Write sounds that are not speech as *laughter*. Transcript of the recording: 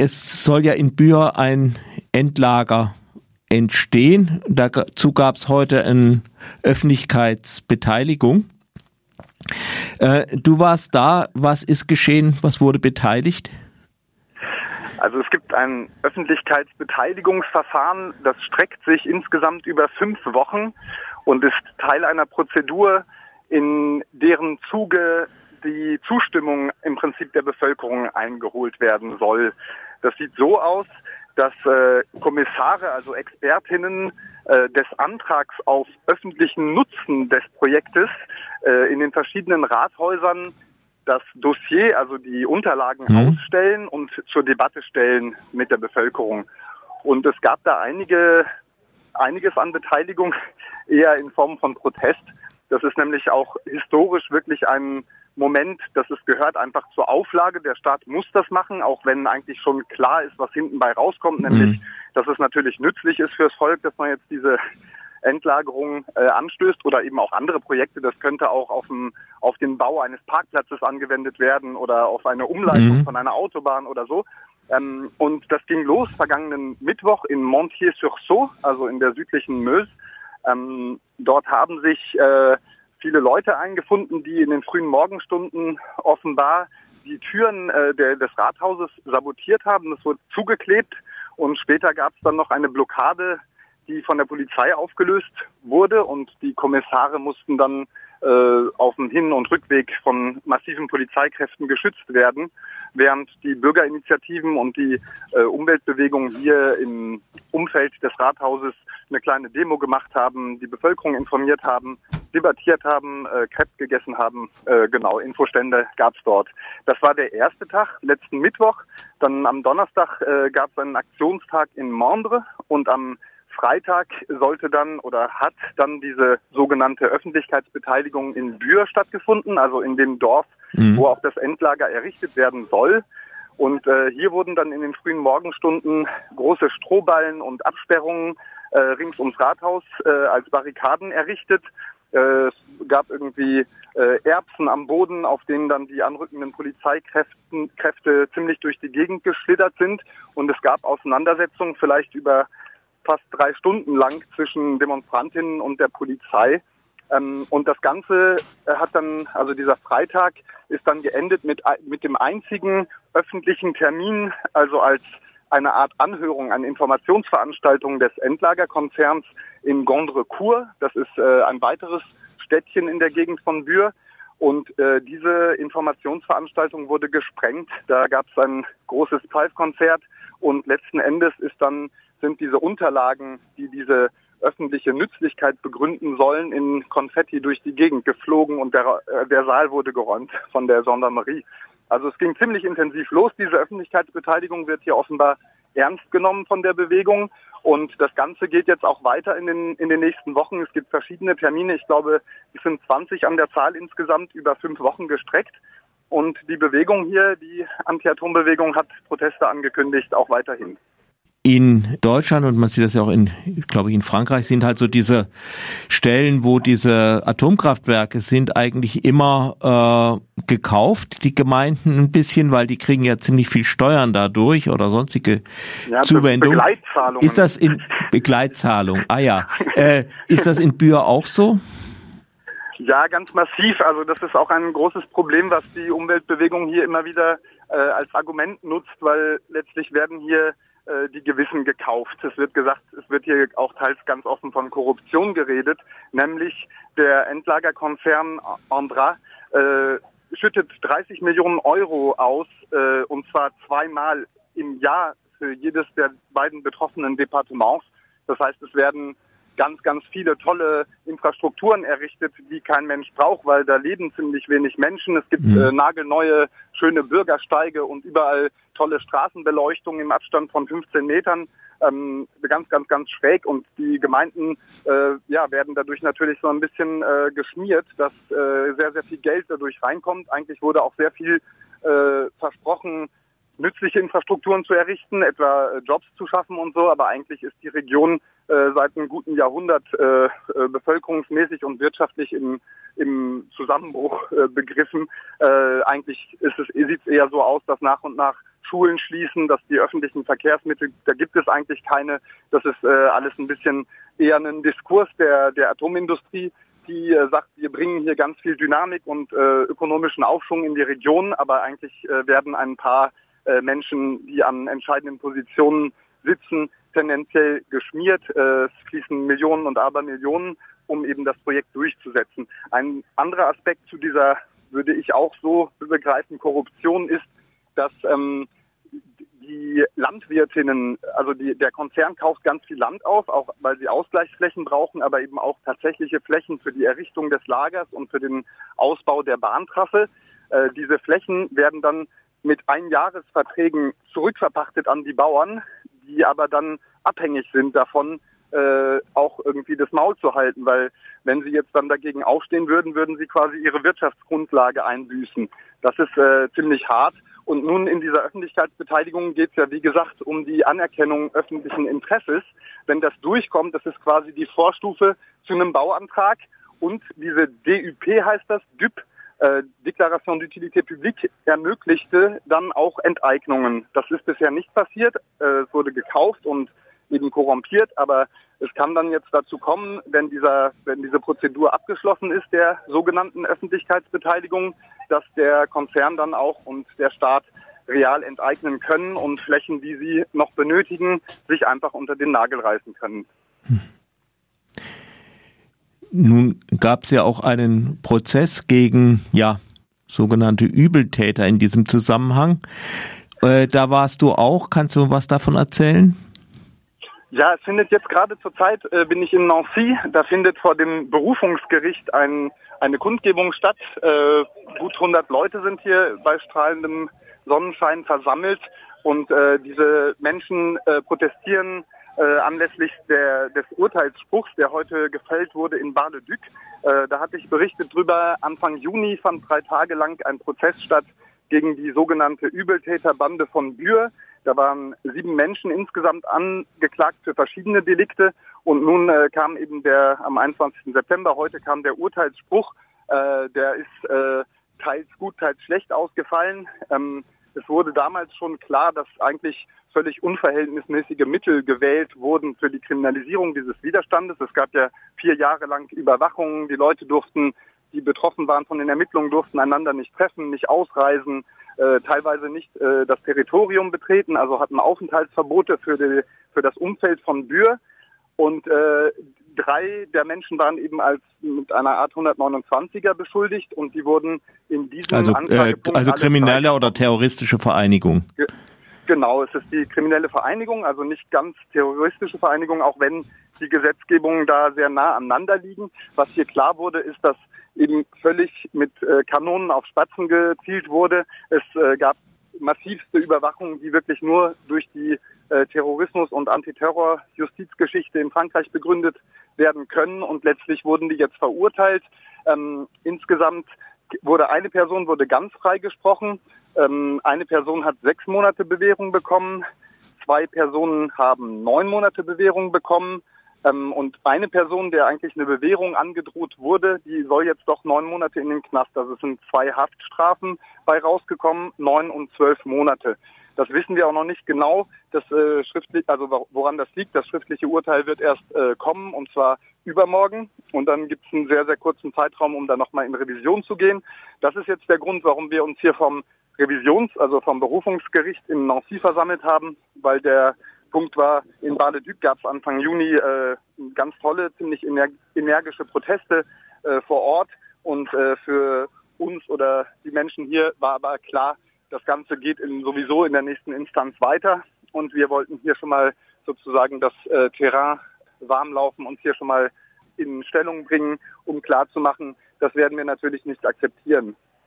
es soll ja in Bühr ein Endlager entstehen. Dazu gab es heute eine Öffentlichkeitsbeteiligung. Äh, du warst da. Was ist geschehen? Was wurde beteiligt? Also es gibt ein Öffentlichkeitsbeteiligungsverfahren, das streckt sich insgesamt über fünf Wochen und ist Teil einer Prozedur, in deren Zuge die Zustimmung im Prinzip der Bevölkerung eingeholt werden soll. Das sieht so aus, dass äh, Kommissare, also Expertinnen äh, des Antrags auf öffentlichen Nutzen des Projektes äh, in den verschiedenen Rathäusern das Dossier, also die Unterlagen mhm. ausstellen und zur Debatte stellen mit der Bevölkerung. Und es gab da einige, einiges an Beteiligung, *laughs* eher in Form von Protest. Das ist nämlich auch historisch wirklich ein Moment, dass es gehört einfach zur Auflage. Der Staat muss das machen, auch wenn eigentlich schon klar ist, was hinten bei rauskommt, nämlich, mhm. dass es natürlich nützlich ist fürs Volk, dass man jetzt diese Endlagerung äh, anstößt oder eben auch andere Projekte. Das könnte auch auf, dem, auf den Bau eines Parkplatzes angewendet werden oder auf eine Umleitung mhm. von einer Autobahn oder so. Ähm, und das ging los vergangenen Mittwoch in Montier-sur-Sault, also in der südlichen Meuse. Ähm, dort haben sich äh, viele Leute eingefunden, die in den frühen Morgenstunden offenbar die Türen äh, der, des Rathauses sabotiert haben. Es wurde zugeklebt und später gab es dann noch eine Blockade die von der Polizei aufgelöst wurde und die Kommissare mussten dann äh, auf dem Hin- und Rückweg von massiven Polizeikräften geschützt werden, während die Bürgerinitiativen und die äh, Umweltbewegungen hier im Umfeld des Rathauses eine kleine Demo gemacht haben, die Bevölkerung informiert haben, debattiert haben, äh, Crepe gegessen haben. Äh, genau, Infostände gab es dort. Das war der erste Tag, letzten Mittwoch. Dann am Donnerstag äh, gab es einen Aktionstag in Mondre und am Freitag sollte dann oder hat dann diese sogenannte Öffentlichkeitsbeteiligung in Bühr stattgefunden, also in dem Dorf, mhm. wo auch das Endlager errichtet werden soll. Und äh, hier wurden dann in den frühen Morgenstunden große Strohballen und Absperrungen äh, rings ums Rathaus äh, als Barrikaden errichtet. Äh, es gab irgendwie äh, Erbsen am Boden, auf denen dann die anrückenden Polizeikräfte ziemlich durch die Gegend geschlittert sind. Und es gab Auseinandersetzungen vielleicht über fast drei Stunden lang zwischen Demonstrantinnen und der Polizei. Ähm, und das Ganze äh, hat dann, also dieser Freitag ist dann geendet mit, mit dem einzigen öffentlichen Termin, also als eine Art Anhörung, eine Informationsveranstaltung des Endlagerkonzerns in Gondrecourt. Das ist äh, ein weiteres Städtchen in der Gegend von Bühr. Und äh, diese Informationsveranstaltung wurde gesprengt. Da gab es ein großes Pfeifkonzert und letzten Endes ist dann sind diese Unterlagen, die diese öffentliche Nützlichkeit begründen sollen, in Konfetti durch die Gegend geflogen und der, äh, der Saal wurde geräumt von der Gendarmerie. Also es ging ziemlich intensiv los. Diese Öffentlichkeitsbeteiligung wird hier offenbar ernst genommen von der Bewegung. Und das Ganze geht jetzt auch weiter in den, in den nächsten Wochen. Es gibt verschiedene Termine. Ich glaube, es sind 20 an der Zahl insgesamt über fünf Wochen gestreckt. Und die Bewegung hier, die Anti-Atom-Bewegung, hat Proteste angekündigt, auch weiterhin in Deutschland und man sieht das ja auch in, glaube ich, in Frankreich sind halt so diese Stellen, wo diese Atomkraftwerke sind, eigentlich immer äh, gekauft, die Gemeinden ein bisschen, weil die kriegen ja ziemlich viel Steuern dadurch oder sonstige ja, Zuwendungen. Begleitzahlungen. Ist das in *laughs* Begleitzahlung? Ah ja. Äh, ist das in Bühr auch so? Ja, ganz massiv. Also das ist auch ein großes Problem, was die Umweltbewegung hier immer wieder äh, als Argument nutzt, weil letztlich werden hier äh, die Gewissen gekauft. Es wird gesagt, es wird hier auch teils ganz offen von Korruption geredet, nämlich der Endlagerkonzern Andra äh, schüttet 30 Millionen Euro aus, äh, und zwar zweimal im Jahr für jedes der beiden betroffenen Departements. Das heißt, es werden ganz, ganz viele tolle Infrastrukturen errichtet, die kein Mensch braucht, weil da leben ziemlich wenig Menschen. Es gibt mhm. äh, nagelneue, schöne Bürgersteige und überall tolle Straßenbeleuchtung im Abstand von 15 Metern. Ähm, ganz, ganz, ganz schräg und die Gemeinden äh, ja, werden dadurch natürlich so ein bisschen äh, geschmiert, dass äh, sehr, sehr viel Geld dadurch reinkommt. Eigentlich wurde auch sehr viel äh, versprochen, nützliche Infrastrukturen zu errichten, etwa äh, Jobs zu schaffen und so, aber eigentlich ist die Region äh, seit einem guten Jahrhundert äh, äh, bevölkerungsmäßig und wirtschaftlich im, im Zusammenbruch äh, begriffen. Äh, eigentlich ist es, sieht es eher so aus, dass nach und nach Schulen schließen, dass die öffentlichen Verkehrsmittel, da gibt es eigentlich keine. Das ist äh, alles ein bisschen eher ein Diskurs der, der Atomindustrie, die äh, sagt, wir bringen hier ganz viel Dynamik und äh, ökonomischen Aufschwung in die Region, aber eigentlich äh, werden ein paar äh, Menschen, die an entscheidenden Positionen sitzen, tendenziell geschmiert. Äh, es fließen Millionen und Abermillionen, um eben das Projekt durchzusetzen. Ein anderer Aspekt zu dieser, würde ich auch so begreifen, Korruption ist, dass ähm, die Landwirtinnen, also die, der Konzern kauft ganz viel Land auf, auch weil sie Ausgleichsflächen brauchen, aber eben auch tatsächliche Flächen für die Errichtung des Lagers und für den Ausbau der Bahntrasse. Äh, diese Flächen werden dann mit Einjahresverträgen zurückverpachtet an die Bauern, die aber dann abhängig sind davon, äh, auch irgendwie das Maul zu halten, weil wenn sie jetzt dann dagegen aufstehen würden, würden sie quasi ihre Wirtschaftsgrundlage einbüßen. Das ist äh, ziemlich hart. Und nun in dieser Öffentlichkeitsbeteiligung geht es ja, wie gesagt, um die Anerkennung öffentlichen Interesses. Wenn das durchkommt, das ist quasi die Vorstufe zu einem Bauantrag. Und diese DÜP heißt das, DÜP, äh, Deklaration d'utilité publique ermöglichte dann auch Enteignungen. Das ist bisher nicht passiert. Äh, es wurde gekauft und eben korrumpiert, aber es kann dann jetzt dazu kommen, wenn dieser, wenn diese Prozedur abgeschlossen ist, der sogenannten Öffentlichkeitsbeteiligung, dass der Konzern dann auch und der Staat real enteignen können und Flächen, die sie noch benötigen, sich einfach unter den Nagel reißen können. Hm. Nun gab es ja auch einen Prozess gegen, ja, sogenannte Übeltäter in diesem Zusammenhang. Äh, da warst du auch. Kannst du was davon erzählen? Ja, es findet jetzt gerade zur Zeit, äh, bin ich in Nancy, da findet vor dem Berufungsgericht ein, eine Kundgebung statt. Äh, gut 100 Leute sind hier bei strahlendem Sonnenschein versammelt und äh, diese Menschen äh, protestieren äh, anlässlich der, des Urteilsspruchs, der heute gefällt wurde in Bar-le-Duc. Äh, da hatte ich berichtet drüber, Anfang Juni fand drei Tage lang ein Prozess statt gegen die sogenannte Übeltäterbande von Bühr. Da waren sieben Menschen insgesamt angeklagt für verschiedene Delikte. Und nun äh, kam eben der, am 21. September, heute kam der Urteilsspruch. Äh, der ist äh, teils gut, teils schlecht ausgefallen. Ähm, es wurde damals schon klar, dass eigentlich völlig unverhältnismäßige Mittel gewählt wurden für die Kriminalisierung dieses Widerstandes. Es gab ja vier Jahre lang Überwachung. Die Leute durften, die betroffen waren von den Ermittlungen, durften einander nicht treffen, nicht ausreisen, äh, teilweise nicht äh, das Territorium betreten, also hatten Aufenthaltsverbote für, die, für das Umfeld von Bühr. Und äh, drei der Menschen waren eben als mit einer Art 129er beschuldigt und die wurden in diesem also, äh, also kriminelle oder terroristische Vereinigung. Ge genau, es ist die kriminelle Vereinigung, also nicht ganz terroristische Vereinigung, auch wenn die Gesetzgebungen da sehr nah aneinander liegen. Was hier klar wurde, ist, dass eben völlig mit äh, Kanonen auf Spatzen gezielt wurde. Es äh, gab massivste Überwachung, die wirklich nur durch die äh, Terrorismus- und Antiterror-Justizgeschichte in Frankreich begründet werden können. Und letztlich wurden die jetzt verurteilt. Ähm, insgesamt wurde eine Person wurde ganz freigesprochen. Ähm, eine Person hat sechs Monate Bewährung bekommen. Zwei Personen haben neun Monate Bewährung bekommen. Ähm, und eine Person, der eigentlich eine Bewährung angedroht wurde, die soll jetzt doch neun Monate in den Knast. Also es sind zwei Haftstrafen bei rausgekommen, neun und zwölf Monate. Das wissen wir auch noch nicht genau. Das äh, schriftlich, also woran das liegt. Das schriftliche Urteil wird erst äh, kommen und zwar übermorgen. Und dann gibt es einen sehr sehr kurzen Zeitraum, um da nochmal in Revision zu gehen. Das ist jetzt der Grund, warum wir uns hier vom Revisions-, also vom Berufungsgericht in Nancy versammelt haben, weil der Punkt war, in Bade-Duc gab es Anfang Juni äh, ganz tolle, ziemlich energische Proteste äh, vor Ort. Und äh, für uns oder die Menschen hier war aber klar, das Ganze geht in, sowieso in der nächsten Instanz weiter. Und wir wollten hier schon mal sozusagen das äh, Terrain warm laufen und hier schon mal in Stellung bringen, um klarzumachen, das werden wir natürlich nicht akzeptieren.